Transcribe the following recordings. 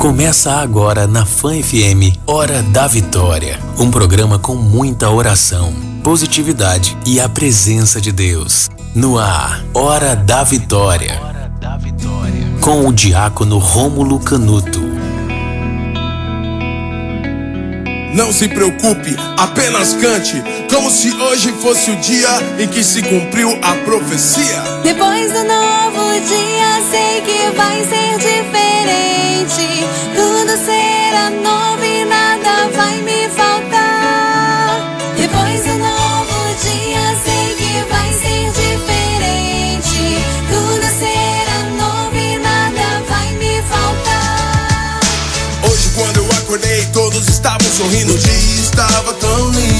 Começa agora na Fã FM Hora da Vitória, um programa com muita oração, positividade e a presença de Deus. No ar, Hora da Vitória. Com o diácono Rômulo Canuto. Não se preocupe, apenas cante, como se hoje fosse o dia em que se cumpriu a profecia. Depois do novo dia, sei que vai ser diferente. Tudo será novo e nada vai me faltar. Depois do novo dia, sei que vai ser diferente. Tudo será novo e nada vai me faltar. Hoje, quando eu acordei, todos estavam sorrindo. O dia estava tão lindo.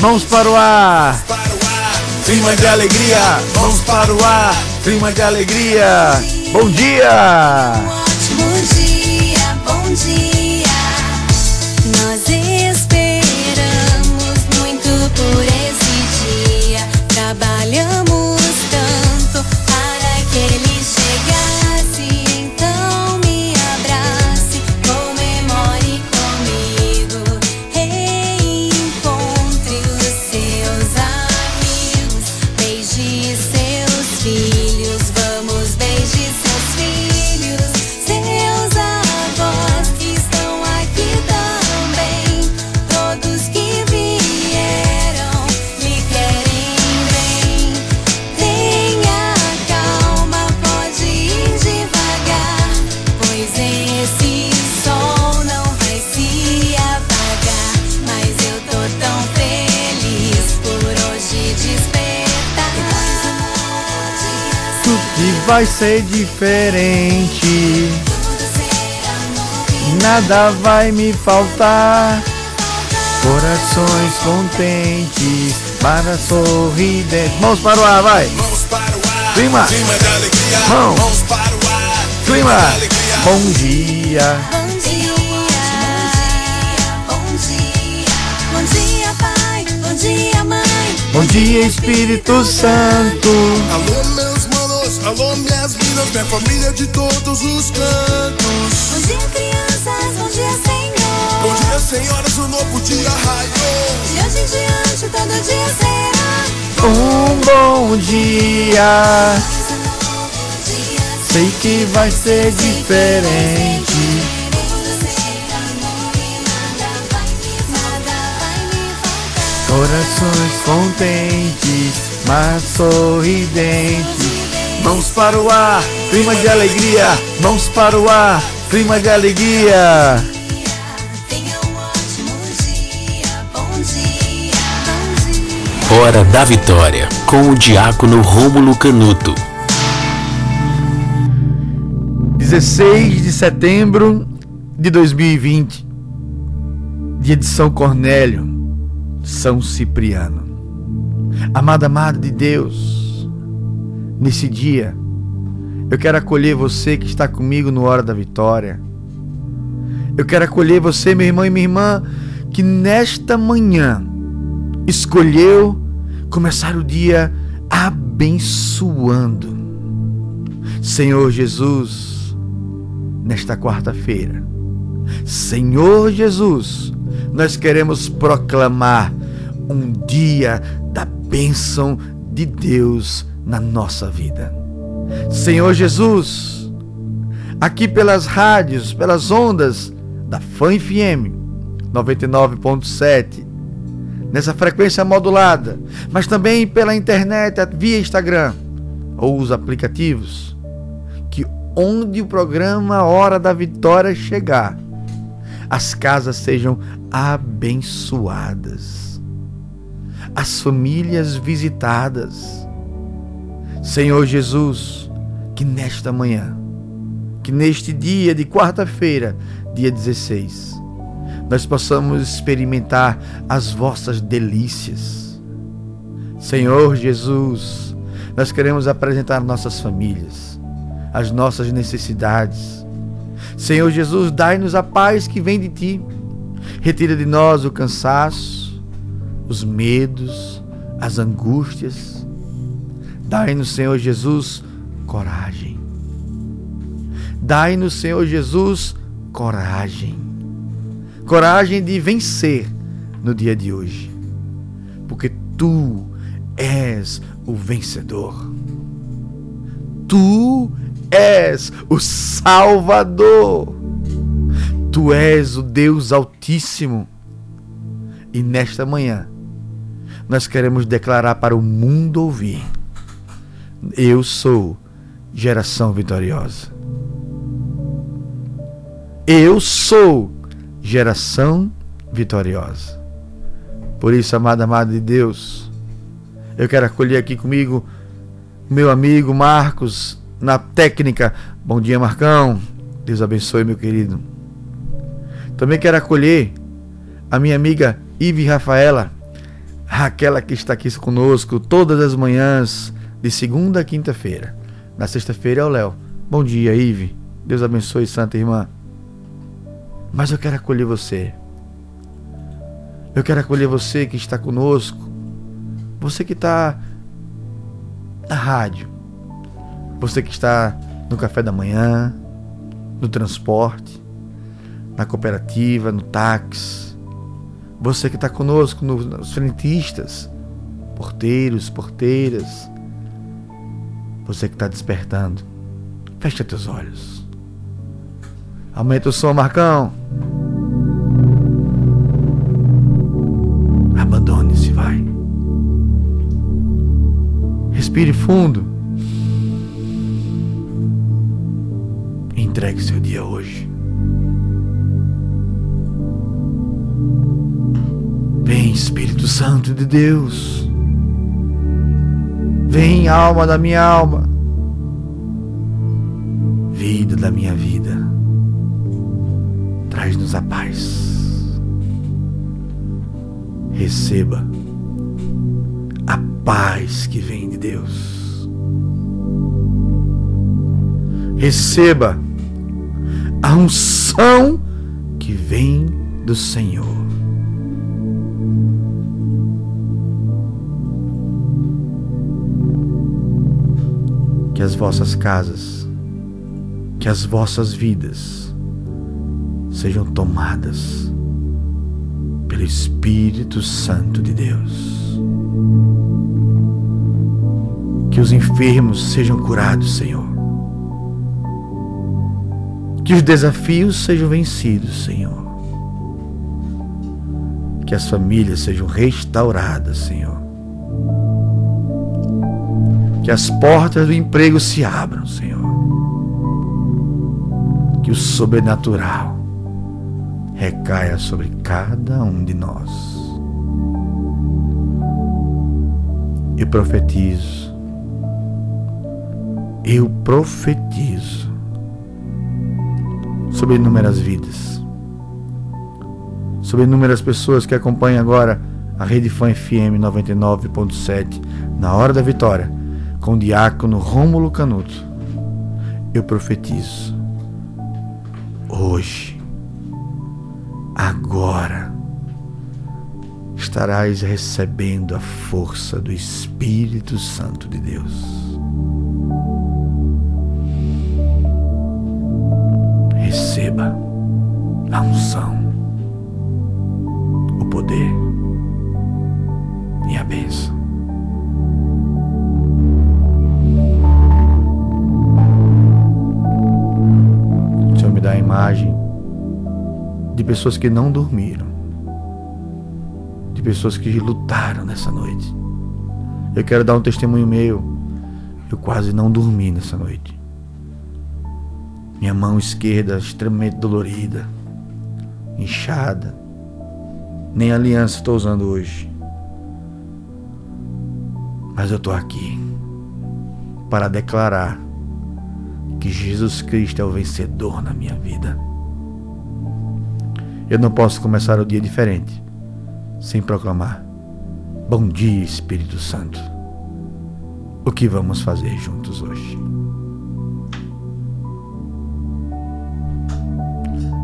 Mãos para o ar, Para o ar, clima de alegria. Mãos para o ar. clima de alegria. Bom dia! Um ótimo dia, bom dia. Ser diferente, nada vai me faltar. Corações contentes, para sorridentes. Mãos para o ar, vai! Mãos para o ar. Clima. Clima de alegria. Mão. Mãos para o ar. Clima! de alegria. Bom dia! Bom dia, bom dia, bom dia, pai, bom dia, mãe. Bom dia, Espírito Santo! Alô, manos. Alô, minhas minas. Minha família de todos os cantos. Bom dia, crianças, bom dia, Senhor. Bom dia, senhoras. O novo dia raiou. De hoje em diante, todo dia será Um bom dia! um. Sei que vai ser diferente. Corações contentes, mas sorridentes. Mãos para o ar, clima de alegria. Mãos para o ar, clima de alegria. Tenha um ótimo dia, bom dia, bom dia. Hora da Vitória, com o diácono Rômulo Canuto. 16 de setembro de 2020, dia de São Cornélio, São Cipriano. Amada, amada de Deus, nesse dia, eu quero acolher você que está comigo no Hora da Vitória. Eu quero acolher você, meu irmão e minha irmã, que nesta manhã escolheu começar o dia abençoando. Senhor Jesus, nesta quarta-feira, Senhor Jesus, nós queremos proclamar um dia da bênção de Deus na nossa vida. Senhor Jesus, aqui pelas rádios, pelas ondas da Fã FM 99.7, nessa frequência modulada, mas também pela internet, via Instagram ou os aplicativos, que onde o programa Hora da Vitória chegar, as casas sejam abençoadas, as famílias visitadas. Senhor Jesus, que nesta manhã, que neste dia de quarta-feira, dia 16, nós possamos experimentar as vossas delícias. Senhor Jesus, nós queremos apresentar nossas famílias, as nossas necessidades. Senhor Jesus, dai-nos a paz que vem de ti. Retira de nós o cansaço, os medos, as angústias. Dai-nos, Senhor Jesus, coragem. Dai-nos, Senhor Jesus, coragem. Coragem de vencer no dia de hoje. Porque tu és o vencedor. Tu és o Salvador. Tu és o Deus Altíssimo. E nesta manhã, nós queremos declarar para o mundo ouvir: Eu sou geração vitoriosa. Eu sou geração vitoriosa. Por isso, amada, amada de Deus, eu quero acolher aqui comigo meu amigo Marcos na técnica. Bom dia, Marcão. Deus abençoe, meu querido. Também quero acolher a minha amiga Ive Rafaela, aquela que está aqui conosco todas as manhãs, de segunda a quinta-feira. Na sexta-feira é o Léo. Bom dia, Ive. Deus abençoe, Santa Irmã. Mas eu quero acolher você. Eu quero acolher você que está conosco. Você que está na rádio. Você que está no café da manhã, no transporte, na cooperativa, no táxi. Você que está conosco nos frentistas, porteiros, porteiras. Você que está despertando. Feche teus olhos. Aumenta o som, Marcão. Abandone-se, vai. Respire fundo. Entregue seu dia hoje. Vem, Espírito Santo de Deus. Vem, alma da minha alma. Vida da minha vida. Traz-nos a paz. Receba a paz que vem de Deus. Receba a unção que vem do Senhor. Que as vossas casas, que as vossas vidas sejam tomadas pelo Espírito Santo de Deus. Que os enfermos sejam curados, Senhor. Que os desafios sejam vencidos, Senhor. Que as famílias sejam restauradas, Senhor. Que as portas do emprego se abram, Senhor. Que o sobrenatural recaia sobre cada um de nós. Eu profetizo. Eu profetizo sobre inúmeras vidas, sobre inúmeras pessoas que acompanham agora a Rede Fã FM 99.7 na hora da vitória com o diácono Rômulo Canuto. Eu profetizo hoje, agora, estarás recebendo a força do Espírito Santo de Deus. receba a unção, de pessoas que não dormiram, de pessoas que lutaram nessa noite. Eu quero dar um testemunho meu. Eu quase não dormi nessa noite. Minha mão esquerda extremamente dolorida, inchada. Nem aliança estou usando hoje. Mas eu estou aqui. para declarar que Jesus Cristo é o vencedor na minha vida. Eu não posso começar o dia diferente sem proclamar: Bom dia, Espírito Santo. O que vamos fazer juntos hoje?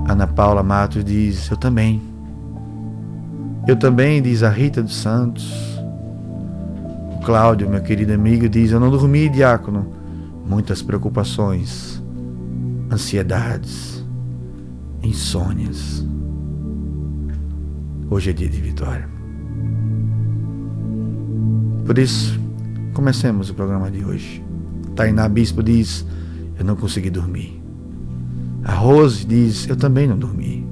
Ana Paula Matos diz: Eu também. Eu também, diz a Rita dos Santos. O Cláudio, meu querido amigo, diz: Eu não dormi, diácono. Muitas preocupações, ansiedades, insônias. Hoje é dia de vitória. Por isso, comecemos o programa de hoje. Tainá Bispo diz: Eu não consegui dormir. A Rose diz: Eu também não dormi.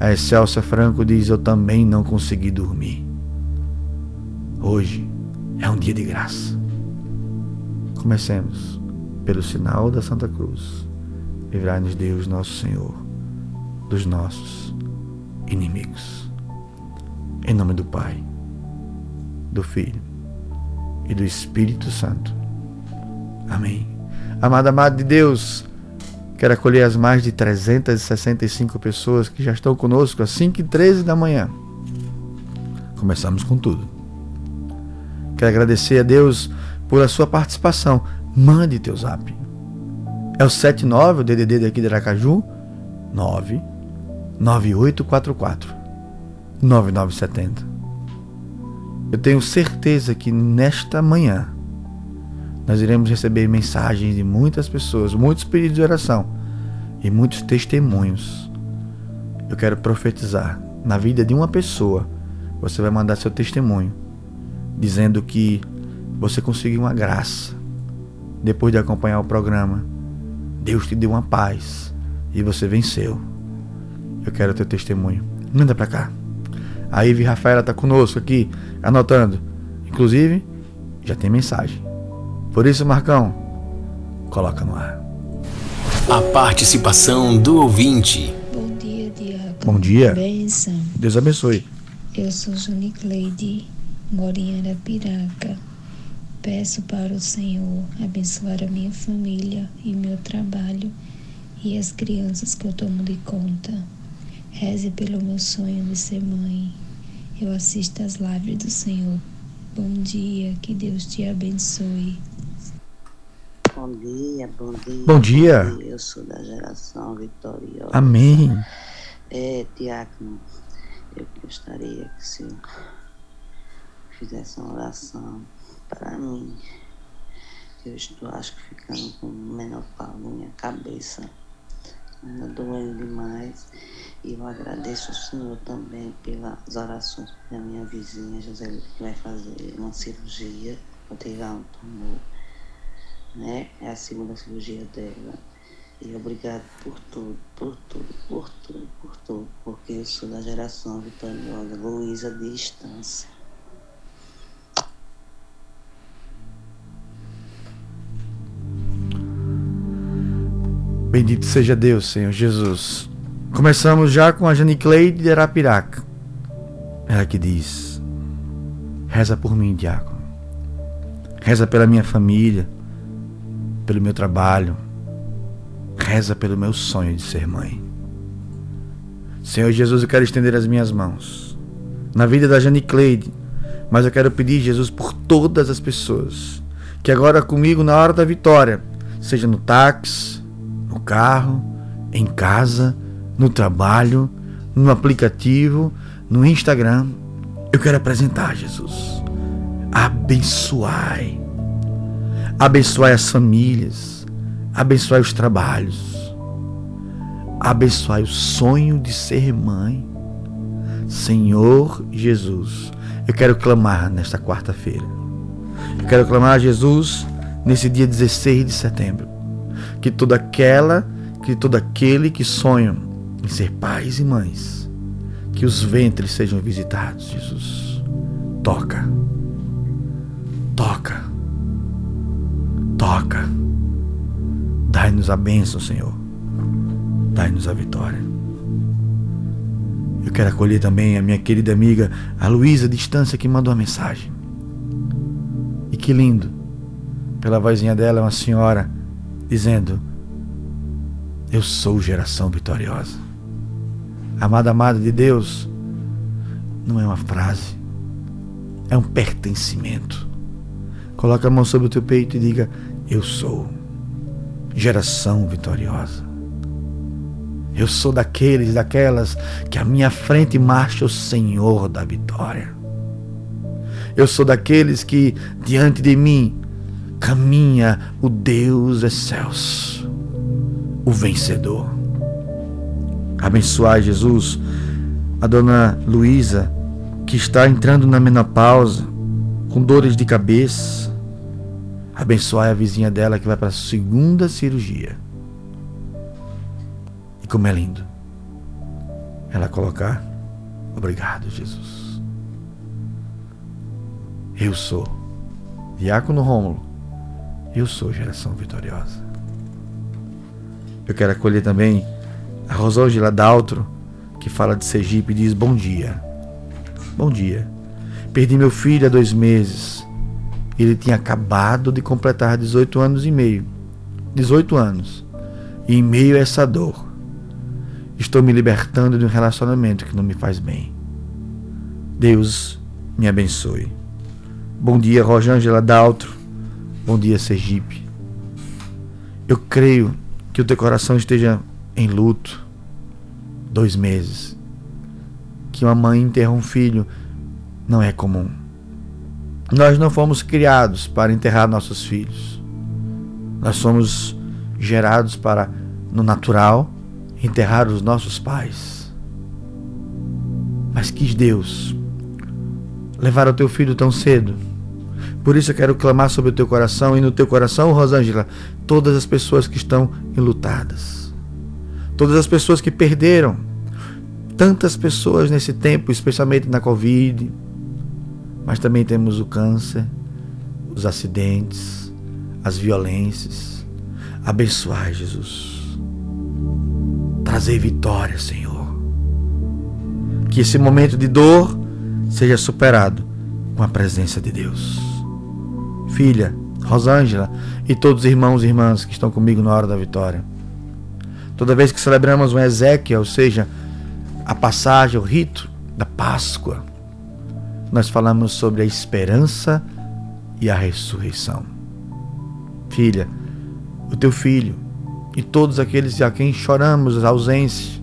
A Excelsa Franco diz: Eu também não consegui dormir. Hoje é um dia de graça. Comecemos pelo sinal da Santa Cruz. Livrai-nos, Deus, nosso Senhor, dos nossos inimigos. Em nome do Pai, do Filho e do Espírito Santo. Amém. Amada, amada de Deus, Quero acolher as mais de 365 pessoas que já estão conosco às 5 e 13 da manhã. Começamos com tudo. Quero agradecer a Deus por a sua participação. Mande teu zap. É o 79, o DDD daqui de Aracaju, 9 9844 9970. Eu tenho certeza que nesta manhã nós iremos receber mensagens de muitas pessoas, muitos pedidos de oração e muitos testemunhos. Eu quero profetizar na vida de uma pessoa. Você vai mandar seu testemunho dizendo que você conseguiu uma graça depois de acompanhar o programa. Deus te deu uma paz e você venceu. Eu quero teu testemunho. Manda para cá. A Ive Rafaela está conosco aqui, anotando. Inclusive, já tem mensagem. Por isso, Marcão, coloca no ar. A participação do ouvinte. Bom dia, Diabo. Bom dia. Benção. Deus abençoe. Eu sou Junicleide, moro em Arapiraca. Peço para o Senhor abençoar a minha família e meu trabalho e as crianças que eu tomo de conta. Reze pelo meu sonho de ser mãe. Eu assisto às lives do Senhor. Bom dia, que Deus te abençoe. Bom dia, bom dia. Bom dia. Bom dia. Eu sou da geração vitoriosa. Amém. É, Diácono, eu gostaria que o senhor fizesse uma oração para mim. Eu estou, acho que, ficando com menopausa na minha cabeça. Anda doendo demais. E eu agradeço ao senhor também pelas orações da minha vizinha, José, que vai fazer uma cirurgia para tirar um tumor né? É a segunda cirurgia dela. E obrigado por tudo, por tudo, por tudo, por tudo, porque eu sou da geração vitoriosa, Luísa de Estância. Bendito seja Deus, Senhor Jesus. Começamos já com a Janicleide de Arapiraca. Ela que diz: Reza por mim, diácono. Reza pela minha família pelo meu trabalho, reza pelo meu sonho de ser mãe. Senhor Jesus, eu quero estender as minhas mãos na vida da Jane Cleide, mas eu quero pedir, Jesus, por todas as pessoas que agora comigo na hora da vitória, seja no táxi, no carro, em casa, no trabalho, no aplicativo, no Instagram, eu quero apresentar, Jesus. Abençoai Abençoai as famílias, abençoai os trabalhos, abençoai o sonho de ser mãe. Senhor Jesus, eu quero clamar nesta quarta-feira. Eu quero clamar a Jesus nesse dia 16 de setembro. Que toda aquela, que todo aquele que sonha em ser pais e mães, que os ventres sejam visitados, Jesus. Toca. Toca toca. Dai-nos a bênção, Senhor. Dai-nos a vitória. Eu quero acolher também a minha querida amiga, a Luísa Distância, que mandou a mensagem. E que lindo pela vozinha dela, uma senhora dizendo: Eu sou geração vitoriosa. Amada, amada de Deus, não é uma frase, é um pertencimento. Coloque a mão sobre o teu peito e diga: Eu sou geração vitoriosa. Eu sou daqueles, daquelas que à minha frente marcha o Senhor da vitória. Eu sou daqueles que diante de mim caminha o Deus excelso, o vencedor. Abençoai Jesus, a dona Luísa, que está entrando na menopausa, com dores de cabeça. Abençoai a vizinha dela que vai para a segunda cirurgia como é lindo ela colocar: Obrigado, Jesus. Eu sou Diácono Rômulo. Eu sou geração vitoriosa. Eu quero acolher também a Rosângela Daltro, que fala de Sergipe diz: Bom dia. Bom dia. Perdi meu filho há dois meses. Ele tinha acabado de completar 18 anos e meio. 18 anos. E em meio a essa dor, Estou me libertando de um relacionamento que não me faz bem. Deus me abençoe. Bom dia, Rosângela Daltro. Bom dia, Sergipe. Eu creio que o teu coração esteja em luto. Dois meses. Que uma mãe enterra um filho não é comum. Nós não fomos criados para enterrar nossos filhos. Nós somos gerados para, no natural, enterrar os nossos pais. Mas quis Deus levar o teu filho tão cedo. Por isso eu quero clamar sobre o teu coração e no teu coração, Rosângela, todas as pessoas que estão enlutadas. Todas as pessoas que perderam. Tantas pessoas nesse tempo, especialmente na Covid. Mas também temos o câncer, os acidentes, as violências. Abençoai, Jesus trazer vitória, Senhor. Que esse momento de dor seja superado com a presença de Deus. Filha, Rosângela e todos os irmãos e irmãs que estão comigo na hora da vitória. Toda vez que celebramos um Ezequiel, ou seja, a passagem, o rito da Páscoa, nós falamos sobre a esperança e a ressurreição. Filha, o teu filho, e todos aqueles a quem choramos a ausência,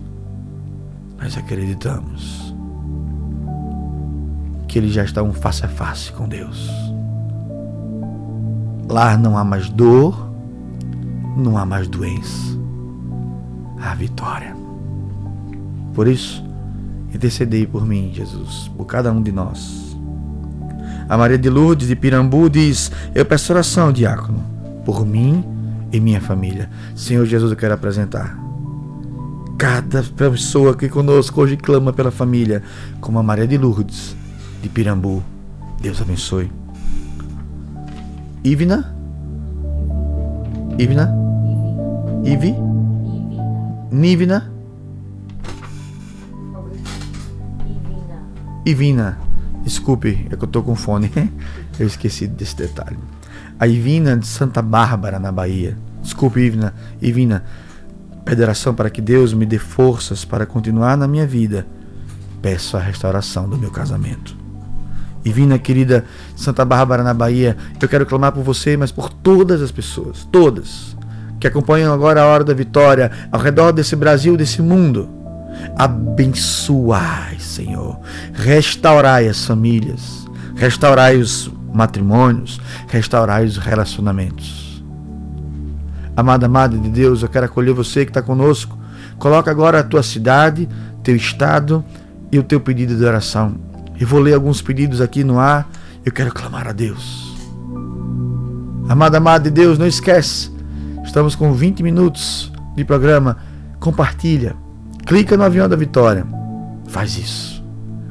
nós acreditamos que eles já estão face a face com Deus. Lá não há mais dor, não há mais doença, há vitória. Por isso, intercedei por mim, Jesus, por cada um de nós. A Maria de Lourdes de Pirambu diz: Eu peço oração, diácono, por mim e minha família. Senhor Jesus, eu quero apresentar cada pessoa que conosco hoje clama pela família, como a Maria de Lourdes, de Pirambu. Deus abençoe. Ivna? Ivna? Ivi? Nivna? Ivina. Desculpe, é que eu tô com fone. Eu esqueci desse detalhe a Ivina de Santa Bárbara, na Bahia. Desculpe, Ivina. Ivina, pede para que Deus me dê forças para continuar na minha vida. Peço a restauração do meu casamento. Ivina, querida Santa Bárbara, na Bahia, eu quero clamar por você, mas por todas as pessoas, todas, que acompanham agora a hora da vitória, ao redor desse Brasil, desse mundo. Abençoai, Senhor. Restaurai as famílias. Restaurai os matrimônios, restaurai os relacionamentos. Amada, amada de Deus, eu quero acolher você que está conosco. Coloca agora a tua cidade, teu estado e o teu pedido de oração. Eu vou ler alguns pedidos aqui no ar. Eu quero clamar a Deus. Amada, amada de Deus, não esquece. Estamos com 20 minutos de programa. Compartilha. Clica no avião da vitória. Faz isso.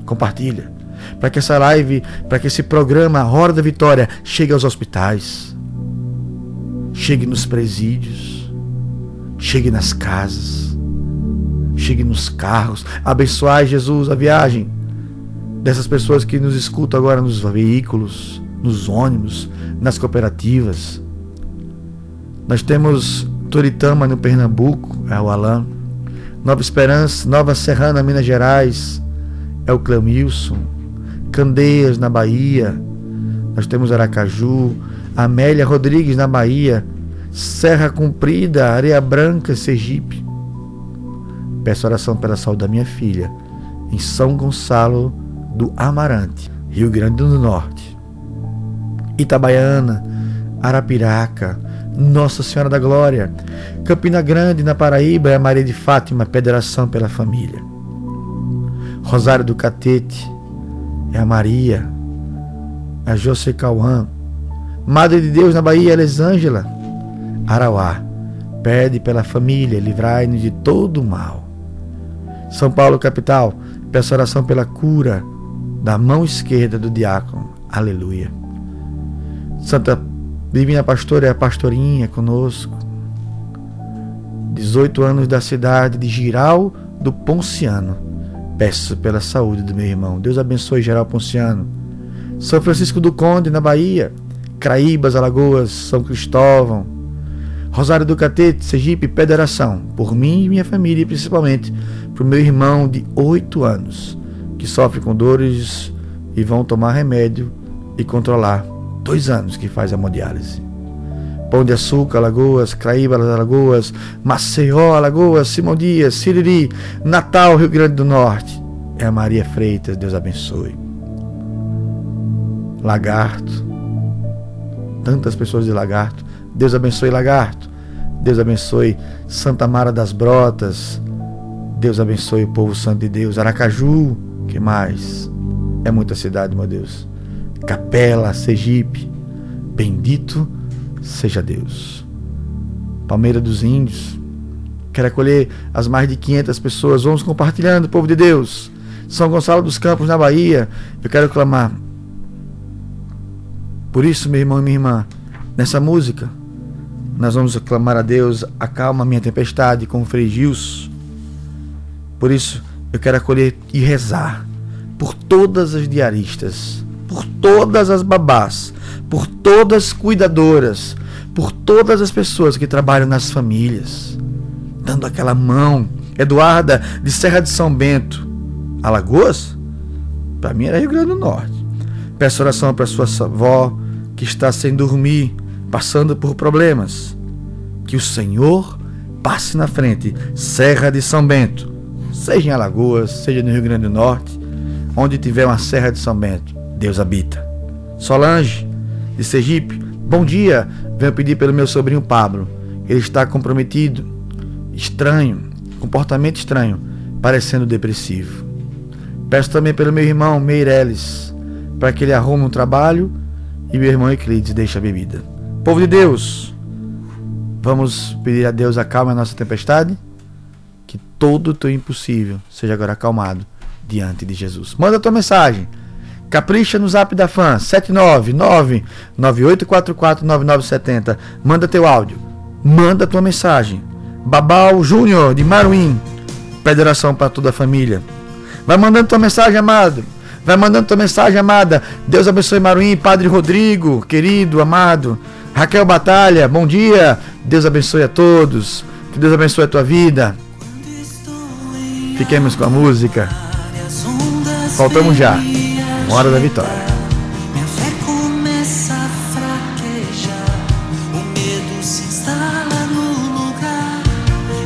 Compartilha para que essa live, para que esse programa, Hora da Vitória, chegue aos hospitais, chegue nos presídios, chegue nas casas, chegue nos carros. Abençoai, Jesus, a viagem dessas pessoas que nos escutam agora nos veículos, nos ônibus, nas cooperativas. Nós temos Toritama no Pernambuco, é o Alain. Nova Esperança, Nova Serrana, Minas Gerais, é o Clemilson. Candeias, na Bahia. Nós temos Aracaju. Amélia Rodrigues, na Bahia. Serra Comprida, Areia Branca, Sergipe. Peço oração pela saúde da minha filha, em São Gonçalo do Amarante, Rio Grande do Norte. Itabaiana, Arapiraca, Nossa Senhora da Glória, Campina Grande, na Paraíba, é a Maria de Fátima, Federação pela Família. Rosário do Catete, é a Maria, a José Cauã. Madre de Deus na Bahia, Elisângela, Arauá, pede pela família, livrai-nos de todo o mal. São Paulo, capital, peço oração pela cura da mão esquerda do diácono. Aleluia. Santa Divina Pastora é a pastorinha conosco. 18 anos da cidade de Giral do Ponciano. Peço pela saúde do meu irmão. Deus abençoe Giral Ponciano. São Francisco do Conde, na Bahia. Craíbas, Alagoas, São Cristóvão. Rosário do Catete, Sergipe, Federação. Por mim e minha família, principalmente para o meu irmão de 8 anos, que sofre com dores e vão tomar remédio e controlar. Dois anos que faz hemodiálise. Pão de Açúcar, Alagoas, Craíba, Alagoas, Maceió, Alagoas, Simão Dias, Siriri, Natal, Rio Grande do Norte. É a Maria Freitas, Deus abençoe. Lagarto, tantas pessoas de Lagarto. Deus abençoe Lagarto. Deus abençoe Santa Mara das Brotas. Deus abençoe o povo santo de Deus. Aracaju, que mais? É muita cidade, meu Deus. Capela, Sergipe. Bendito seja Deus. Palmeira dos Índios. Quero acolher as mais de 500 pessoas. Vamos compartilhando, povo de Deus. São Gonçalo dos Campos, na Bahia. Eu quero clamar. Por isso, meu irmão e minha irmã, nessa música, nós vamos clamar a Deus, acalma minha tempestade com o Frei Gilson. Por isso, eu quero acolher e rezar por todas as diaristas, por todas as babás, por todas as cuidadoras, por todas as pessoas que trabalham nas famílias, dando aquela mão. Eduarda, de Serra de São Bento, Alagoas? Para mim era Rio Grande do Norte. Peço oração para sua avó que está sem dormir, passando por problemas. Que o Senhor passe na frente. Serra de São Bento, seja em Alagoas, seja no Rio Grande do Norte, onde tiver uma Serra de São Bento, Deus habita. Solange, de Sergipe, bom dia. Venho pedir pelo meu sobrinho Pablo. Ele está comprometido, estranho, comportamento estranho, parecendo depressivo. Peço também pelo meu irmão Meireles, para que ele arrume um trabalho e meu irmão Euclides deixe a bebida. Povo de Deus, vamos pedir a Deus acalme a nossa tempestade, que todo o teu impossível seja agora acalmado diante de Jesus. Manda tua mensagem. Capricha no zap da fã, 799-9844-9970. Manda teu áudio. Manda tua mensagem. Babal Júnior, de Maruim. Federação para toda a família. Vai mandando tua mensagem, amado. Vai mandando tua mensagem, amada. Deus abençoe Maruim, Padre Rodrigo, querido, amado. Raquel Batalha, bom dia. Deus abençoe a todos. Que Deus abençoe a tua vida. Fiquemos com a música. Voltamos já. Hora da vitória. Minha fé começa a fraquejar, o medo se instala no lugar.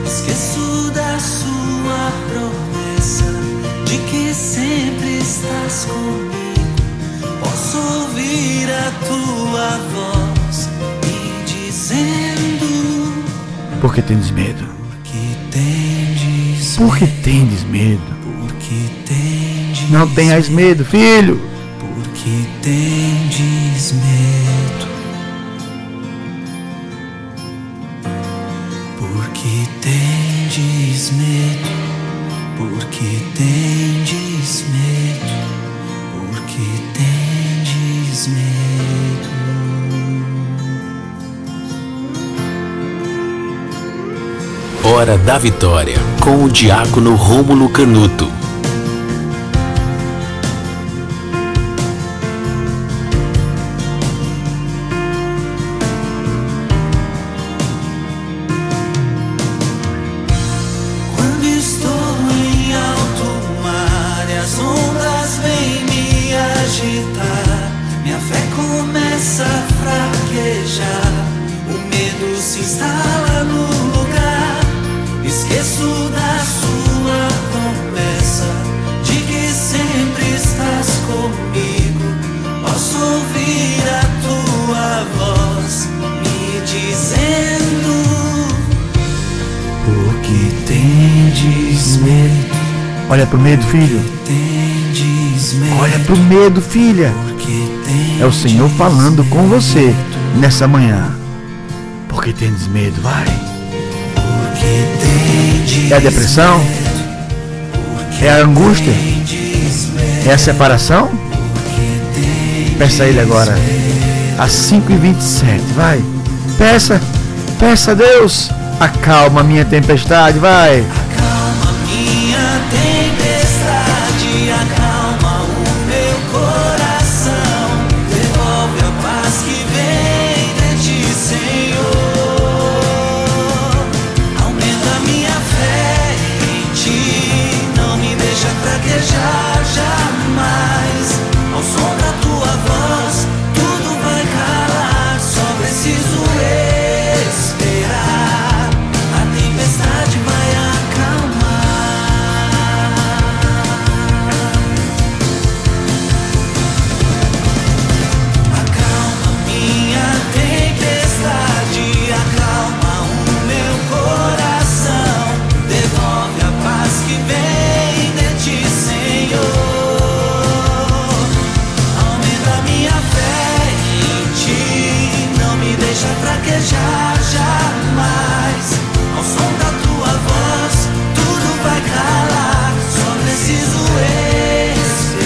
Esqueço da sua promessa, de que sempre estás comigo. Posso ouvir a tua voz me dizendo Por que tendes medo? que tendes Por que tendes medo? Não tenhas medo, filho. porque tendes medo. Porque tendes medo, porque tendes medo, porque tendes medo. Hora da Vitória, com o diácono Rômulo Canuto. Se instala no lugar. Esqueço da sua promessa de que sempre estás comigo. Posso ouvir a tua voz me dizendo: Por que tendes medo? Olha pro medo, filho. Olha pro medo, filha. É o Senhor falando com você nessa manhã. Porque tendes medo, vai. É a depressão? É a angústia? É a separação? Peça a Ele agora. Às 5h27, vai. Peça, peça a Deus. Acalma minha tempestade, vai.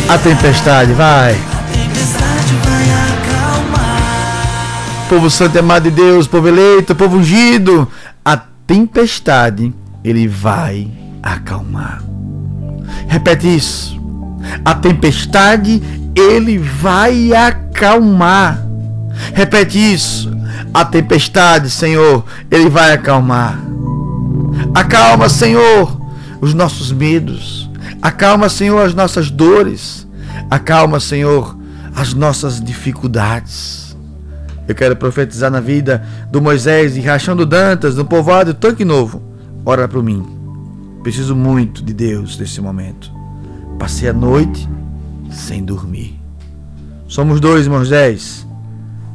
A tempestade, vai. A tempestade vai acalmar. Povo santo amado de Deus, povo eleito, povo ungido, a tempestade ele vai acalmar. Repete isso. A tempestade ele vai acalmar. Repete isso. A tempestade, Senhor, ele vai acalmar. Acalma, Senhor, os nossos medos. Acalma, Senhor, as nossas dores. Acalma, Senhor, as nossas dificuldades. Eu quero profetizar na vida do Moisés e Rachando Dantas, no povoado Tanque Novo. Ora para mim. Preciso muito de Deus nesse momento. Passei a noite sem dormir. Somos dois, Moisés,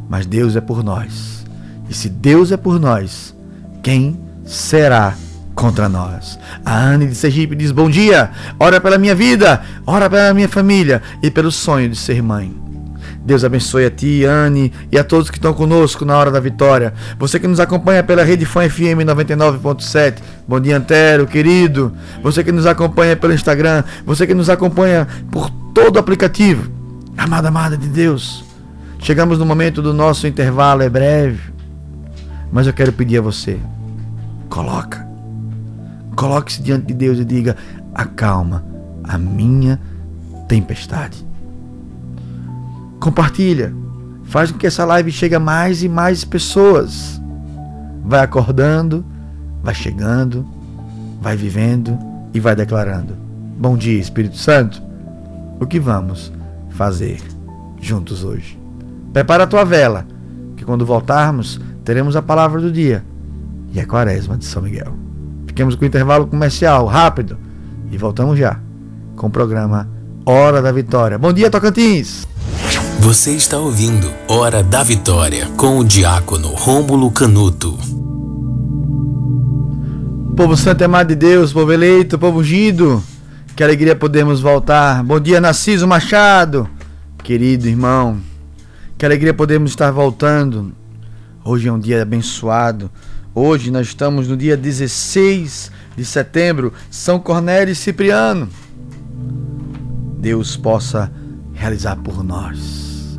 mas Deus é por nós. E se Deus é por nós, quem será contra nós? A Anne de Sergipe diz: Bom dia, ora pela minha vida, ora pela minha família e pelo sonho de ser mãe. Deus abençoe a ti, Anne, e a todos que estão conosco na hora da vitória. Você que nos acompanha pela Rede Fã FM 99.7. Bom dia, Antero, querido. Você que nos acompanha pelo Instagram. Você que nos acompanha por todo o aplicativo. Amada, amada de Deus. Chegamos no momento do nosso intervalo, é breve. Mas eu quero pedir a você: coloca. Coloque-se diante de Deus e diga: acalma a minha tempestade. Compartilha. Faz com que essa live chegue a mais e mais pessoas. Vai acordando, vai chegando, vai vivendo e vai declarando. Bom dia, Espírito Santo. O que vamos fazer juntos hoje? Prepara a tua vela, que quando voltarmos teremos a palavra do dia e a quaresma de São Miguel. Fiquemos com o intervalo comercial rápido e voltamos já com o programa Hora da Vitória. Bom dia, Tocantins! Você está ouvindo Hora da Vitória com o diácono Rômulo Canuto. Povo santo amado de Deus, povo eleito, povo ungido, que alegria podemos voltar. Bom dia, Narciso Machado, querido irmão, que alegria podemos estar voltando. Hoje é um dia abençoado. Hoje nós estamos no dia 16 de setembro, São Cornélio e Cipriano. Deus possa realizar por nós.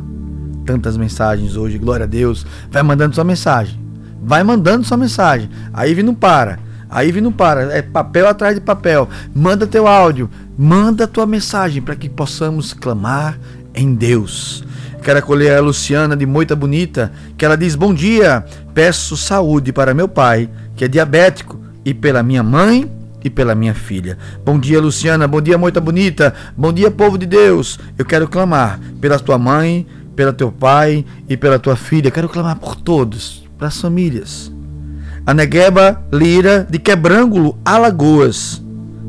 Tantas mensagens hoje, glória a Deus. Vai mandando sua mensagem. Vai mandando sua mensagem. A Ive não para. A Ive não para. É papel atrás de papel. Manda teu áudio. Manda tua mensagem para que possamos clamar em Deus. Quero acolher a Luciana de Moita Bonita, que ela diz: Bom dia, peço saúde para meu pai, que é diabético, e pela minha mãe e pela minha filha. Bom dia, Luciana. Bom dia, Moita Bonita. Bom dia, povo de Deus. Eu quero clamar pela tua mãe, pelo teu pai e pela tua filha. Quero clamar por todos, para as famílias. A Negueba Lira de Quebrângulo, Alagoas.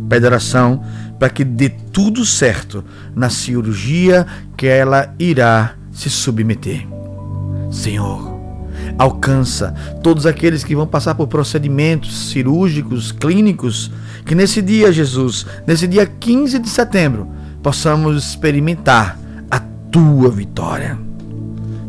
Pede oração para que dê tudo certo na cirurgia que ela irá se submeter. Senhor, alcança todos aqueles que vão passar por procedimentos cirúrgicos, clínicos, que nesse dia, Jesus, nesse dia 15 de setembro, possamos experimentar a tua vitória.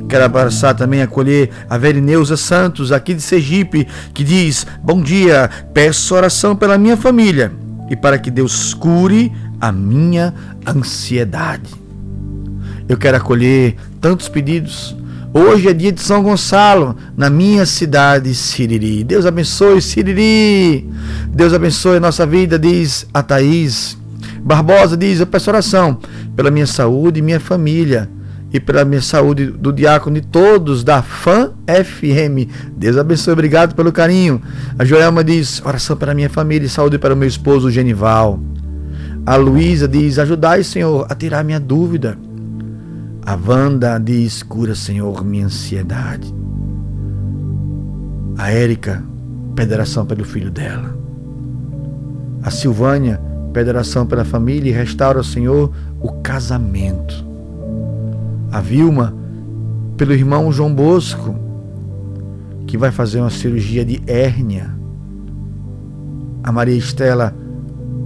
Quero abraçar também, acolher a Verineuza Santos, aqui de Sergipe, que diz: Bom dia, peço oração pela minha família e para que Deus cure a minha ansiedade. Eu quero acolher tantos pedidos. Hoje é dia de São Gonçalo, na minha cidade, Siriri. Deus abençoe, Siriri. Deus abençoe a nossa vida, diz a Thaís. Barbosa diz: Eu peço oração pela minha saúde e minha família e pela minha saúde do diácono e todos da FAM FM. Deus abençoe, obrigado pelo carinho. A Joelma diz: oração para minha família e saúde para o meu esposo Genival. A Luísa diz: ajudai, Senhor, a tirar minha dúvida. A Wanda diz: cura, Senhor, minha ansiedade. A Érica pede oração pelo filho dela. A Silvânia pede oração pela família e restaura, Senhor, o casamento a Vilma pelo irmão João Bosco, que vai fazer uma cirurgia de hérnia. A Maria Estela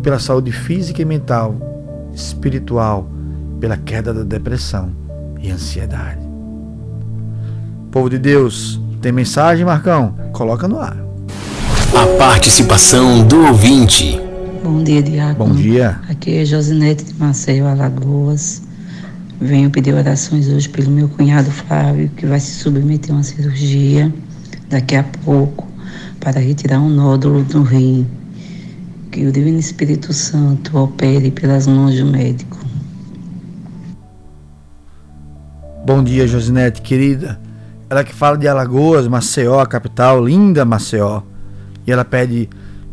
pela saúde física e mental, espiritual, pela queda da depressão e ansiedade. Povo de Deus, tem mensagem, Marcão? Coloca no ar. A participação do ouvinte. Bom dia, Diácono. Bom dia. Aqui é Josinete de Maceió, Alagoas. Venho pedir orações hoje pelo meu cunhado Flávio, que vai se submeter a uma cirurgia daqui a pouco para retirar um nódulo do rim. Que o Divino Espírito Santo opere pelas mãos do médico. Bom dia, Josinete, querida. Ela que fala de Alagoas, Maceió, capital, linda Maceió. E ela pede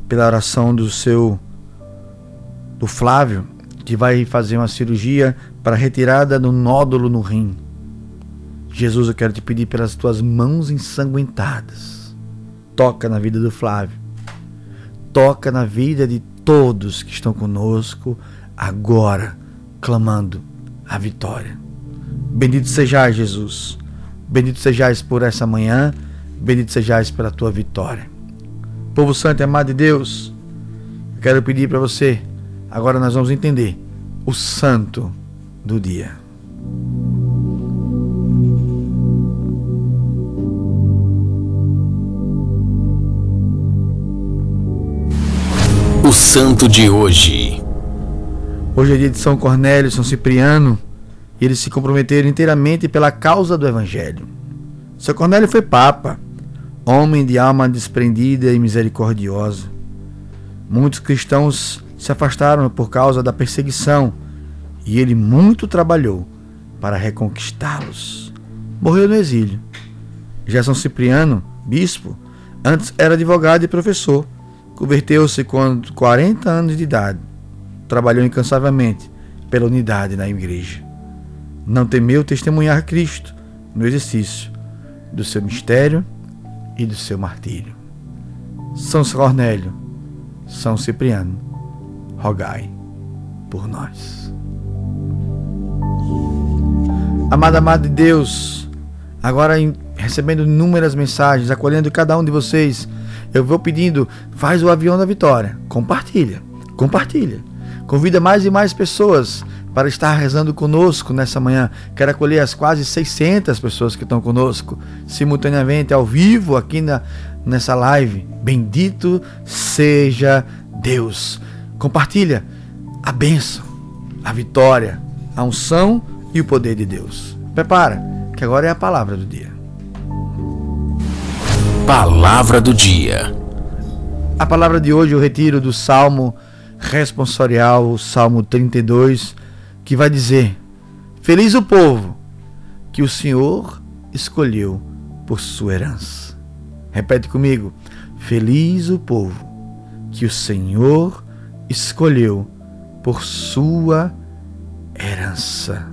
pela oração do seu do Flávio, que vai fazer uma cirurgia para retirada do nódulo no rim. Jesus, eu quero te pedir pelas tuas mãos ensanguentadas. Toca na vida do Flávio. Toca na vida de todos que estão conosco agora, clamando a vitória. Bendito sejais, Jesus. Bendito sejais por essa manhã. Bendito sejais pela tua vitória. Povo santo e amado de Deus, eu quero pedir para você Agora nós vamos entender o santo do dia. O santo de hoje. Hoje é dia de São Cornélio, São Cipriano, e eles se comprometeram inteiramente pela causa do Evangelho. São Cornélio foi papa, homem de alma desprendida e misericordiosa. Muitos cristãos se afastaram por causa da perseguição e ele muito trabalhou para reconquistá-los. Morreu no exílio. Já São Cipriano, bispo, antes era advogado e professor. Converteu-se com 40 anos de idade. Trabalhou incansavelmente pela unidade na igreja. Não temeu testemunhar Cristo no exercício do seu mistério e do seu martírio. São Cornélio, São Cipriano, rogai por nós. Amada, amada de Deus, agora em, recebendo inúmeras mensagens, acolhendo cada um de vocês, eu vou pedindo, faz o avião da vitória, compartilha, compartilha. Convida mais e mais pessoas para estar rezando conosco nessa manhã. Quero acolher as quase 600 pessoas que estão conosco simultaneamente ao vivo aqui na, nessa live. Bendito seja Deus. Compartilha a bênção, a vitória, a unção e o poder de Deus. Prepara, que agora é a palavra do dia. Palavra do dia. A palavra de hoje eu retiro do Salmo responsorial, o Salmo 32, que vai dizer: Feliz o povo que o Senhor escolheu por sua herança. Repete comigo: Feliz o povo que o Senhor escolheu por sua herança.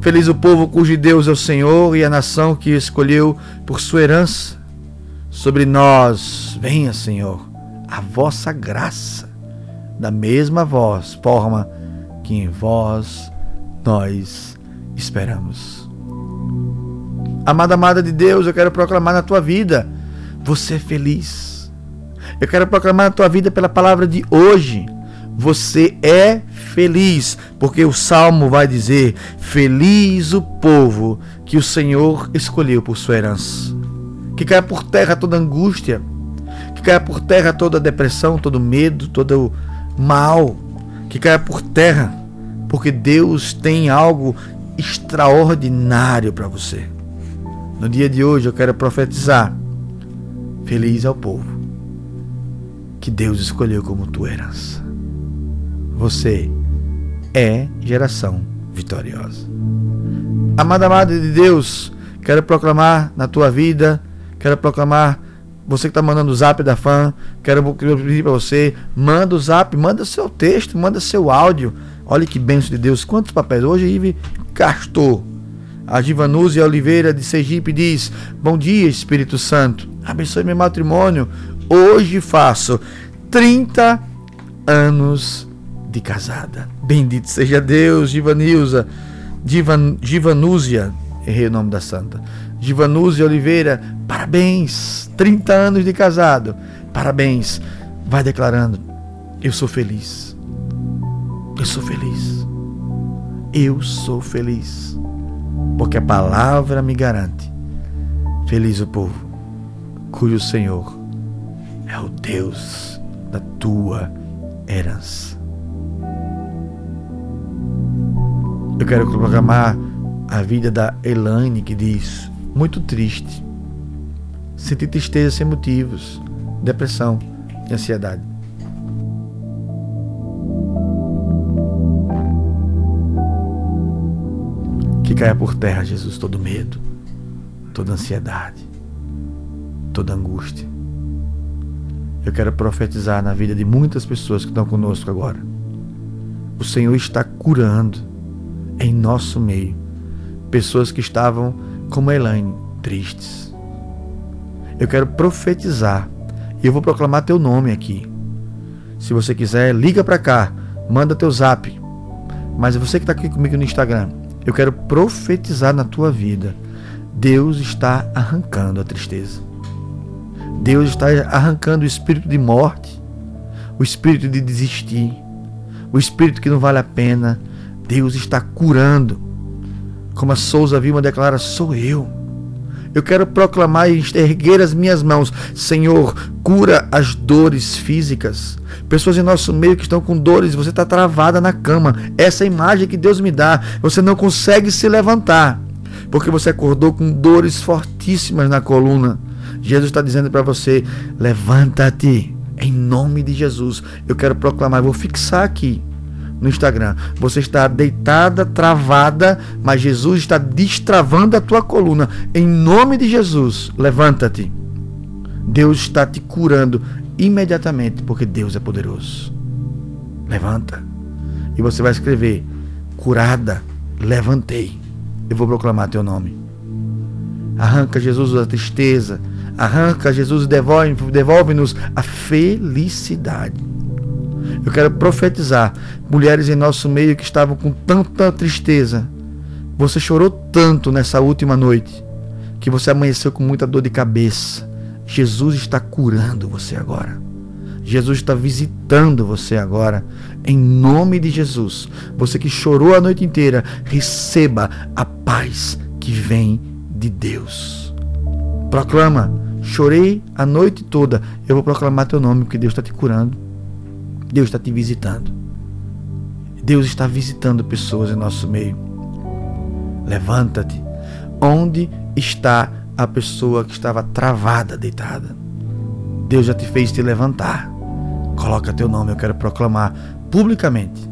Feliz o povo cujo Deus é o Senhor e a nação que escolheu por sua herança. Sobre nós venha, Senhor, a vossa graça, da mesma voz, forma que em vós nós esperamos. Amada, amada de Deus, eu quero proclamar na tua vida, você é feliz. Eu quero proclamar na tua vida pela palavra de hoje você é feliz, porque o salmo vai dizer: Feliz o povo que o Senhor escolheu por sua herança. Que caia por terra toda angústia, que caia por terra toda depressão, todo medo, todo mal, que caia por terra, porque Deus tem algo extraordinário para você. No dia de hoje eu quero profetizar: Feliz é o povo que Deus escolheu como tua herança. Você é geração vitoriosa. Amada, amada de Deus, quero proclamar na tua vida, quero proclamar você que está mandando o zap da fã, quero pedir para você, manda o zap, manda seu texto, manda seu áudio. Olha que benção de Deus, quantos papéis. Hoje Ive gastou. A Givanúzia Oliveira de Sergipe diz: Bom dia, Espírito Santo. Abençoe meu matrimônio. Hoje faço 30 anos de casada. Bendito seja Deus, Givanilza, Divan, Givanúzia, errei o nome da santa. Givanúzia Oliveira, parabéns, 30 anos de casado, parabéns. Vai declarando: Eu sou feliz. Eu sou feliz. Eu sou feliz. Porque a palavra me garante: Feliz o povo, cujo Senhor é o Deus da tua herança. Eu quero proclamar a vida da Elaine que diz: muito triste, sentir tristeza sem motivos, depressão e ansiedade. Que caia por terra, Jesus, todo medo, toda ansiedade, toda angústia. Eu quero profetizar na vida de muitas pessoas que estão conosco agora. O Senhor está curando em nosso meio pessoas que estavam como Elaine, tristes. Eu quero profetizar e eu vou proclamar teu nome aqui. Se você quiser, liga para cá, manda teu zap. Mas você que está aqui comigo no Instagram, eu quero profetizar na tua vida. Deus está arrancando a tristeza. Deus está arrancando o espírito de morte, o espírito de desistir, o espírito que não vale a pena, Deus está curando. Como a Souza Vilma declara, sou eu. Eu quero proclamar e erguer as minhas mãos. Senhor, cura as dores físicas. Pessoas em nosso meio que estão com dores, você está travada na cama. Essa é a imagem que Deus me dá. Você não consegue se levantar, porque você acordou com dores fortíssimas na coluna. Jesus está dizendo para você: levanta-te, em nome de Jesus. Eu quero proclamar, vou fixar aqui no Instagram. Você está deitada, travada, mas Jesus está destravando a tua coluna. Em nome de Jesus, levanta-te. Deus está te curando imediatamente, porque Deus é poderoso. Levanta. E você vai escrever: curada, levantei. Eu vou proclamar teu nome. Arranca, Jesus, a tristeza. Arranca, Jesus, devolve-nos devolve a felicidade. Eu quero profetizar mulheres em nosso meio que estavam com tanta tristeza. Você chorou tanto nessa última noite que você amanheceu com muita dor de cabeça. Jesus está curando você agora. Jesus está visitando você agora. Em nome de Jesus. Você que chorou a noite inteira, receba a paz que vem de Deus. Proclama. Chorei a noite toda. Eu vou proclamar teu nome, porque Deus está te curando. Deus está te visitando. Deus está visitando pessoas em nosso meio. Levanta-te. Onde está a pessoa que estava travada, deitada? Deus já te fez te levantar. Coloca teu nome, eu quero proclamar publicamente.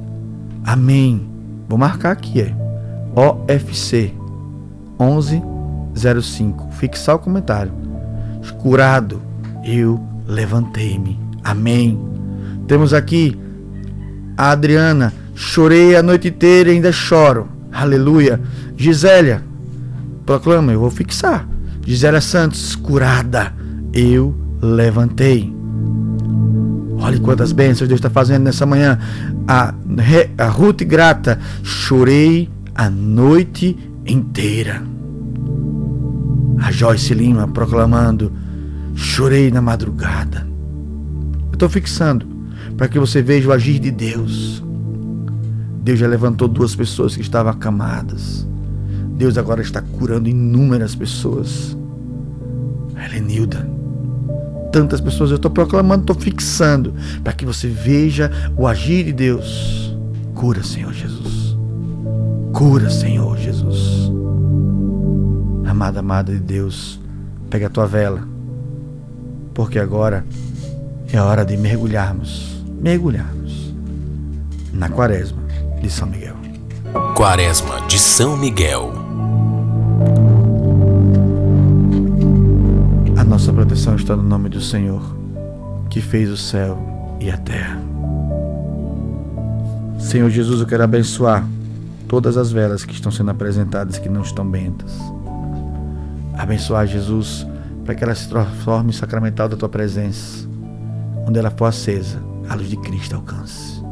Amém. Vou marcar aqui, é OFC 1105. Fixar o comentário. Curado, eu levantei-me. Amém. Temos aqui a Adriana. Chorei a noite inteira e ainda choro. Aleluia. Gisélia, proclama, eu vou fixar. Gisélia Santos, curada, eu levantei. Olha quantas bênçãos Deus está fazendo nessa manhã. A, a Ruth grata, chorei a noite inteira. A Joyce Lima proclamando, chorei na madrugada. Eu estou fixando para que você veja o agir de Deus. Deus já levantou duas pessoas que estavam acamadas. Deus agora está curando inúmeras pessoas. Helenilda. Tantas pessoas eu estou proclamando, estou fixando, para que você veja o agir de Deus. Cura, Senhor Jesus. Cura, Senhor Jesus. Amada, amada de Deus, pega a tua vela, porque agora é hora de mergulharmos, mergulharmos na quaresma de São Miguel. Quaresma de São Miguel. A nossa proteção está no nome do Senhor, que fez o céu e a terra. Senhor Jesus, eu quero abençoar todas as velas que estão sendo apresentadas que não estão bentas. Abençoar Jesus para que ela se transforme em sacramental da tua presença. Onde ela for acesa, a luz de Cristo alcance.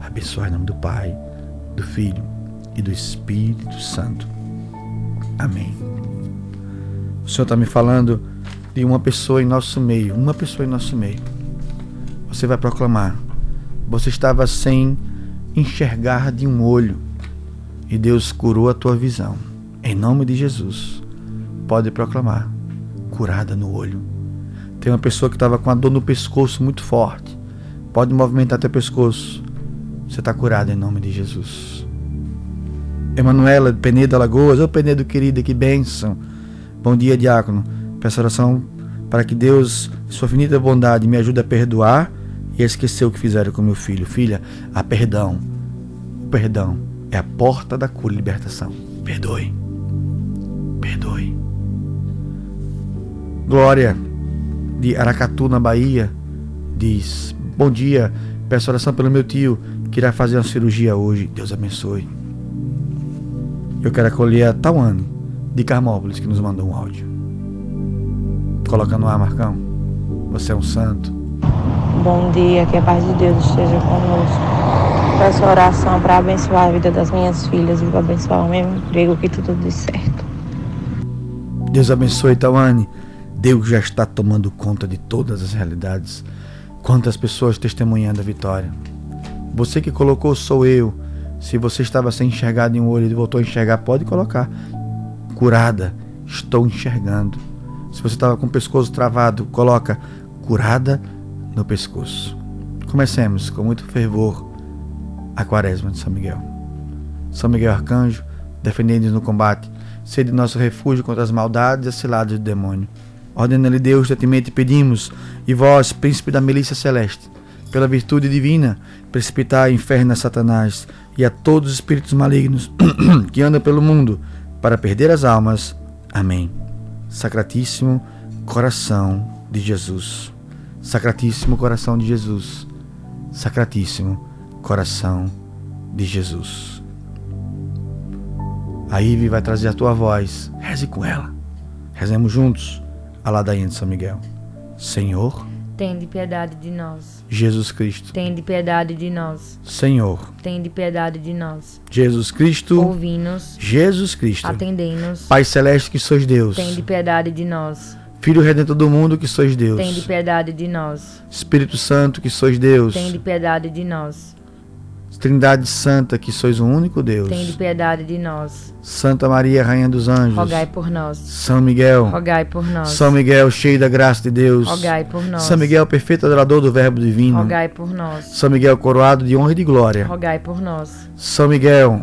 Abençoar em nome do Pai, do Filho e do Espírito Santo. Amém. O Senhor está me falando de uma pessoa em nosso meio, uma pessoa em nosso meio. Você vai proclamar. Você estava sem enxergar de um olho e Deus curou a tua visão. Em nome de Jesus, pode proclamar. Curada no olho. Tem uma pessoa que estava com a dor no pescoço muito forte. Pode movimentar teu pescoço. Você está curado em nome de Jesus. Emanuela, Penedo Alagoas. Ô Penedo querida, que bênção. Bom dia, diácono. Peço oração para que Deus, sua infinita bondade, me ajude a perdoar e a esquecer o que fizeram com meu filho. Filha, a perdão. O perdão é a porta da cura e libertação. Perdoe. Perdoe. Glória de Aracatu, na Bahia, diz: Bom dia, peço oração pelo meu tio que irá fazer uma cirurgia hoje. Deus abençoe. Eu quero acolher a Tawane, de Carmópolis, que nos mandou um áudio. Coloca no ar, Marcão. Você é um santo. Bom dia, que a paz de Deus esteja conosco. Peço oração para abençoar a vida das minhas filhas e para abençoar o meu emprego, que tudo dê certo. Deus abençoe, Tawane. Deus já está tomando conta de todas as realidades. Quantas pessoas testemunhando a vitória. Você que colocou sou eu. Se você estava sem enxergar de um olho e voltou a enxergar, pode colocar. Curada, estou enxergando. Se você estava com o pescoço travado, coloca curada no pescoço. Comecemos com muito fervor a quaresma de São Miguel. São Miguel Arcanjo, defendendo-nos no combate, sede nosso refúgio contra as maldades e as ciladas do demônio. Ordena-lhe Deus, temente pedimos, e vós, príncipe da milícia celeste, pela virtude divina, precipitai inferno a Satanás e a todos os espíritos malignos que andam pelo mundo para perder as almas. Amém. Sacratíssimo coração de Jesus. Sacratíssimo coração de Jesus. Sacratíssimo coração de Jesus. A Ive vai trazer a tua voz. Reze com ela. Rezemos juntos a ladainha de São Miguel. Senhor, Tende piedade de nós. Jesus Cristo. Tende piedade de nós. Senhor, Tende piedade de nós. Jesus Cristo. Ouvi-nos. Jesus Cristo. Atendei-nos. Pai Celeste que sois Deus. Tende piedade de nós. Filho Redentor do mundo que sois Deus. Tende piedade de nós. Espírito Santo que sois Deus. Tende piedade de nós. Trindade Santa que sois o único Deus. Tende piedade de nós. Santa Maria, Rainha dos Anjos. Rogai por nós. São Miguel. Rogai por nós. São Miguel, cheio da graça de Deus. Rogai por nós. São Miguel, perfeito adorador do Verbo Divino. Rogai por nós. São Miguel, coroado de honra e de glória. Rogai por nós. São Miguel,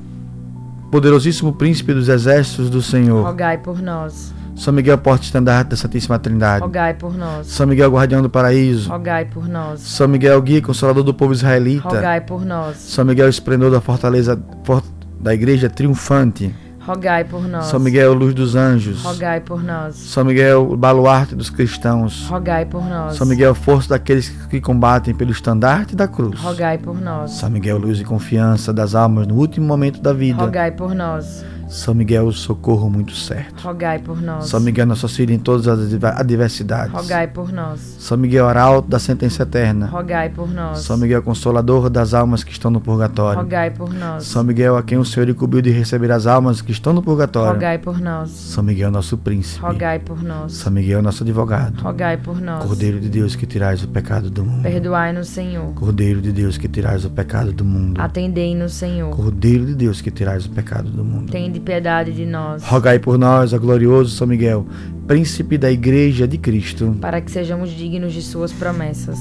poderosíssimo príncipe dos exércitos do Senhor. Rogai por nós. São Miguel, porta-estandarte da Santíssima Trindade. Rogai por nós. São Miguel, guardião do paraíso. Rogai por nós. São Miguel, guia consolador do povo israelita. Rogai por nós. São Miguel, esplendor da fortaleza for- da igreja triunfante. Rogai por nós. São Miguel, luz dos anjos. Rogai por nós. São Miguel, baluarte dos cristãos. Rogai por nós. São Miguel, força daqueles que combatem pelo estandarte da cruz. Rogai por nós. São Miguel, luz e confiança das almas no último momento da vida. Rogai por nós. São Miguel, socorro muito certo. Rogai por nós. São Miguel, nosso auxílio em todas as adver- adversidades. Rogai por nós. São Miguel, arauto da sentença eterna. Rogai por nós. São Miguel, consolador das almas que estão no purgatório. Rogai por nós. São Miguel, a quem o Senhor incumbiu de receber as almas que estão no purgatório. Rogai por nós. São Miguel, nosso príncipe. Rogai por nós. São Miguel, nosso advogado. Rogai por nós. Cordeiro de Deus que tirais o pecado do mundo. Perdoai-nos, Senhor. Cordeiro de Deus que tirais o pecado do mundo. Atendei-nos, Senhor. Cordeiro de Deus que tirais o pecado do mundo. Tende piedade de nós, Rogai por nós, ó glorioso São Miguel, príncipe da Igreja de Cristo. para que sejamos dignos de suas promessas.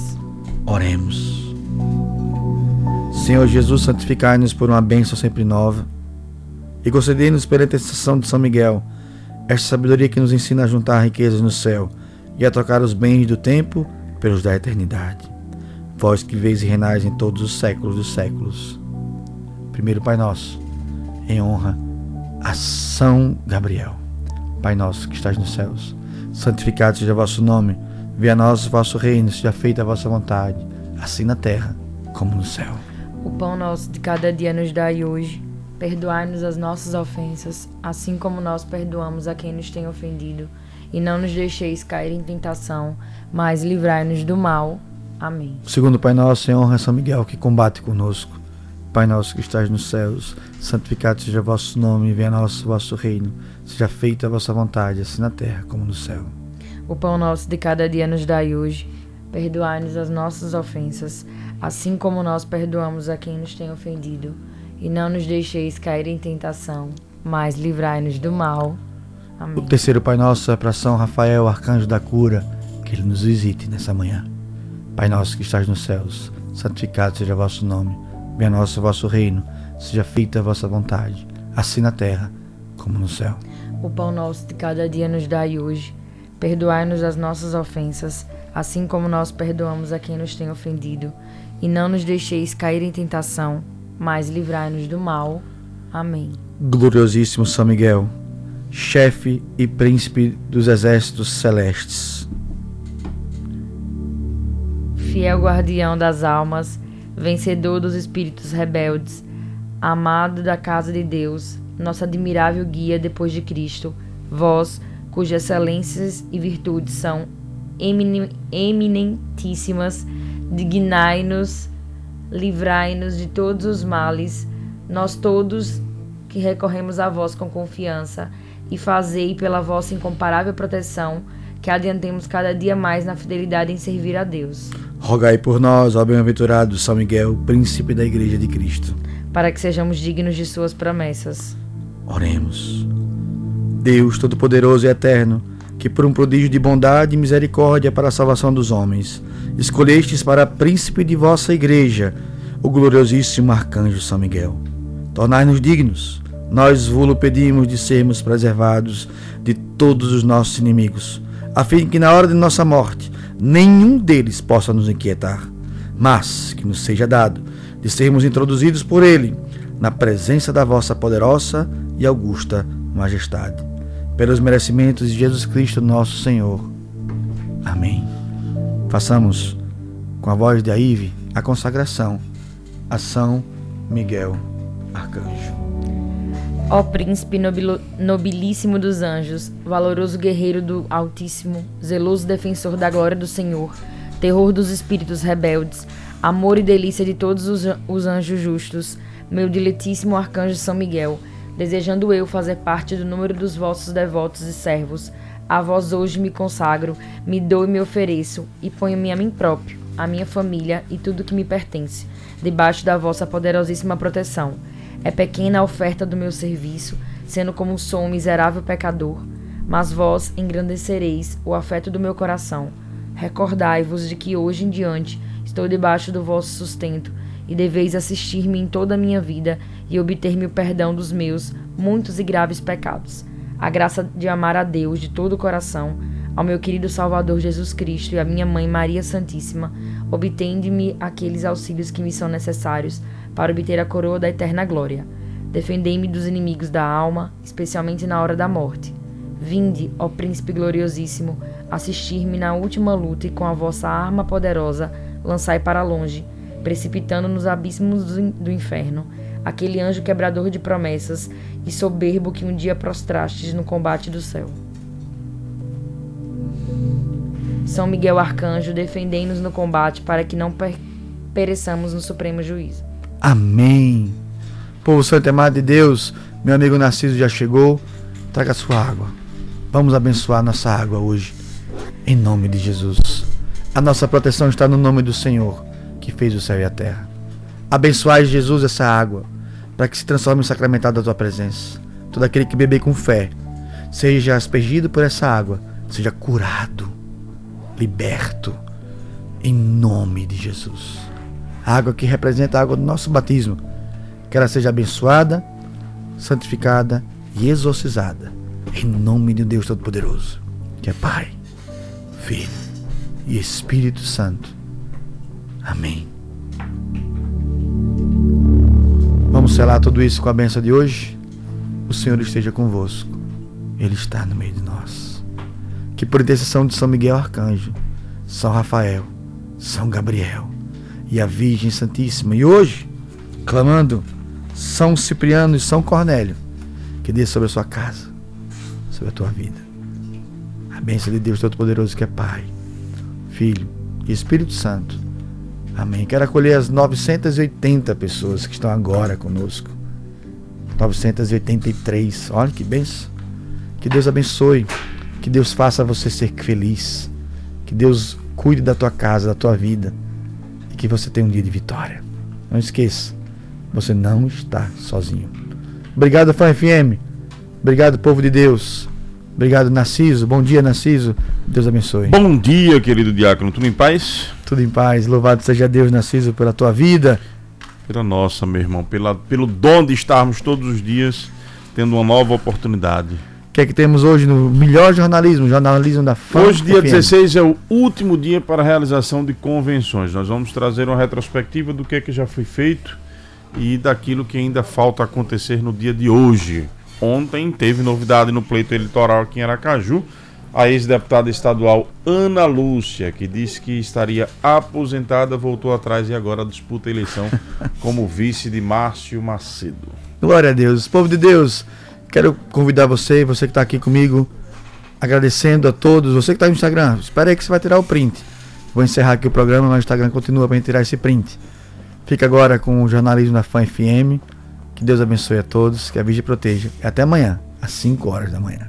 Oremos. Senhor Jesus, santificai-nos por uma bênção sempre nova e concedei-nos pela intercessão de São Miguel esta sabedoria que nos ensina a juntar riquezas no céu e a trocar os bens do tempo pelos da eternidade. Vós que veis e renais em todos os séculos dos séculos. Primeiro Pai Nosso, em honra a São Gabriel. Pai nosso que estás nos céus, santificado seja o vosso nome, venha a nós o vosso reino, seja feita a vossa vontade, assim na terra como no céu. O pão nosso de cada dia nos dai hoje. Perdoai-nos as nossas ofensas, assim como nós perdoamos a quem nos tem ofendido. E não nos deixeis cair em tentação, mas livrai-nos do mal. Amém. Segundo Pai nosso, em honra a São Miguel que combate conosco. Pai nosso que estás nos céus, santificado seja o vosso nome, venha a nós o vosso reino, seja feita a vossa vontade, assim na terra como no céu. O pão nosso de cada dia nos dai hoje. Perdoai-nos as nossas ofensas, assim como nós perdoamos a quem nos tem ofendido. E não nos deixeis cair em tentação, mas livrai-nos do mal. O Amém. terceiro Pai Nosso é para São Rafael, arcanjo da cura, que ele nos visite nessa manhã. Pai nosso que estás nos céus, santificado seja o vosso nome, venha a nós o vosso reino, seja feita a vossa vontade, assim na terra como no céu. O pão nosso de cada dia nos dai hoje. Perdoai-nos as nossas ofensas, assim como nós perdoamos a quem nos tem ofendido. E não nos deixeis cair em tentação, mas livrai-nos do mal. Amém. Gloriosíssimo São Miguel, chefe e príncipe dos exércitos celestes, Fiel guardião das almas, vencedor dos espíritos rebeldes, amado da casa de Deus, nosso admirável guia depois de Cristo, vós, cujas excelências e virtudes são eminentíssimas, dignai-nos, livrai-nos de todos os males, nós todos que recorremos a vós com confiança, e fazei pela vossa incomparável proteção que adiantemos cada dia mais na fidelidade em servir a Deus, rogai por nós, ó bem-aventurado São Miguel, príncipe da Igreja de Cristo. para que sejamos dignos de suas promessas. Oremos. Deus Todo-Poderoso e Eterno, que por um prodígio de bondade e misericórdia para a salvação dos homens, escolhestes para príncipe de vossa igreja o gloriosíssimo arcanjo São Miguel. Tornai-nos dignos, nós vos pedimos de sermos preservados de todos os nossos inimigos, a fim que na hora de nossa morte nenhum deles possa nos inquietar, mas que nos seja dado de sermos introduzidos por ele na presença da vossa poderosa e augusta majestade. Pelos merecimentos de Jesus Cristo, nosso Senhor. Amém. Façamos, com a voz de Aive, a consagração a São Miguel Arcanjo. Ó príncipe nobilíssimo dos anjos, valoroso guerreiro do Altíssimo, zeloso defensor da glória do Senhor, terror dos espíritos rebeldes, amor e delícia de todos os anjos justos, meu diletíssimo arcanjo São Miguel, desejando eu fazer parte do número dos vossos devotos e servos, a vós hoje me consagro, me dou e me ofereço, e ponho-me a mim próprio, a minha família e tudo que me pertence, debaixo da vossa poderosíssima proteção. É pequena a oferta do meu serviço, sendo como sou um miserável pecador, mas vós engrandecereis o afeto do meu coração. Recordai-vos de que hoje em diante estou debaixo do vosso sustento e deveis assistir-me em toda a minha vida e obter-me o perdão dos meus muitos e graves pecados. A graça de amar a Deus de todo o coração, ao meu querido Salvador Jesus Cristo e à minha mãe Maria Santíssima, obtende-me aqueles auxílios que me são necessários para obter a coroa da eterna glória. Defendei-me dos inimigos da alma, especialmente na hora da morte. Vinde, ó Príncipe gloriosíssimo, assistir-me na última luta e com a vossa arma poderosa lançai para longe, precipitando nos abismos do inferno, aquele anjo quebrador de promessas e soberbo que um dia prostrastes no combate do céu. São Miguel Arcanjo, defendei-nos no combate para que não pereçamos no supremo juízo. Amém. Povo santo amado de Deus, meu amigo Narciso já chegou. Traga sua água. Vamos abençoar nossa água hoje. Em nome de Jesus. A nossa proteção está no nome do Senhor, que fez o céu e a terra. Abençoai, Jesus, essa água, para que se transforme em sacramentado da tua presença. Todo aquele que beber com fé, seja aspergido por essa água, seja curado, liberto, em nome de Jesus. A água que representa a água do nosso batismo que ela seja abençoada, santificada e exorcizada. Em nome de Deus Todo-Poderoso, que é Pai, Filho e Espírito Santo. Amém. Vamos selar tudo isso com a benção de hoje. O Senhor esteja convosco. Ele está no meio de nós. Que por intercessão de São Miguel Arcanjo, São Rafael, São Gabriel e a Virgem Santíssima, e hoje, clamando são Cipriano e São Cornélio, que dê sobre a sua casa, sobre a tua vida. A bênção de Deus Todo-Poderoso, que é Pai, Filho e Espírito Santo. Amém. Quero acolher as 980 pessoas que estão agora conosco. 983. Olha que bênção. Que Deus abençoe. Que Deus faça você ser feliz. Que Deus cuide da tua casa, da tua vida. Que você tenha um dia de vitória. Não esqueça. Você não está sozinho. Obrigado, Fã FM. Obrigado, povo de Deus. Obrigado, Narciso. Bom dia, Narciso. Deus abençoe. Bom dia, querido diácono. Tudo em paz? Tudo em paz. Louvado seja Deus, Narciso, pela tua vida. Pela nossa, meu irmão. Pela, pelo dom de estarmos todos os dias tendo uma nova oportunidade. O que é que temos hoje no melhor jornalismo, jornalismo da Fã Hoje, dia FM. 16, é o último dia para a realização de convenções. Nós vamos trazer uma retrospectiva do que é que já foi feito e daquilo que ainda falta acontecer no dia de hoje. Ontem teve novidade no pleito eleitoral aqui em Aracaju. A ex-deputada estadual Ana Lúcia, que disse que estaria aposentada, voltou atrás e agora disputa a eleição como vice de Márcio Macedo. Glória a Deus. Povo de Deus, quero convidar você, você que está aqui comigo, agradecendo a todos. Você que está no Instagram, espera aí que você vai tirar o print. Vou encerrar aqui o programa, mas o Instagram continua para tirar esse print. Fica agora com o jornalismo da Fã FM. Que Deus abençoe a todos, que a Virgem proteja. E até amanhã, às 5 horas da manhã.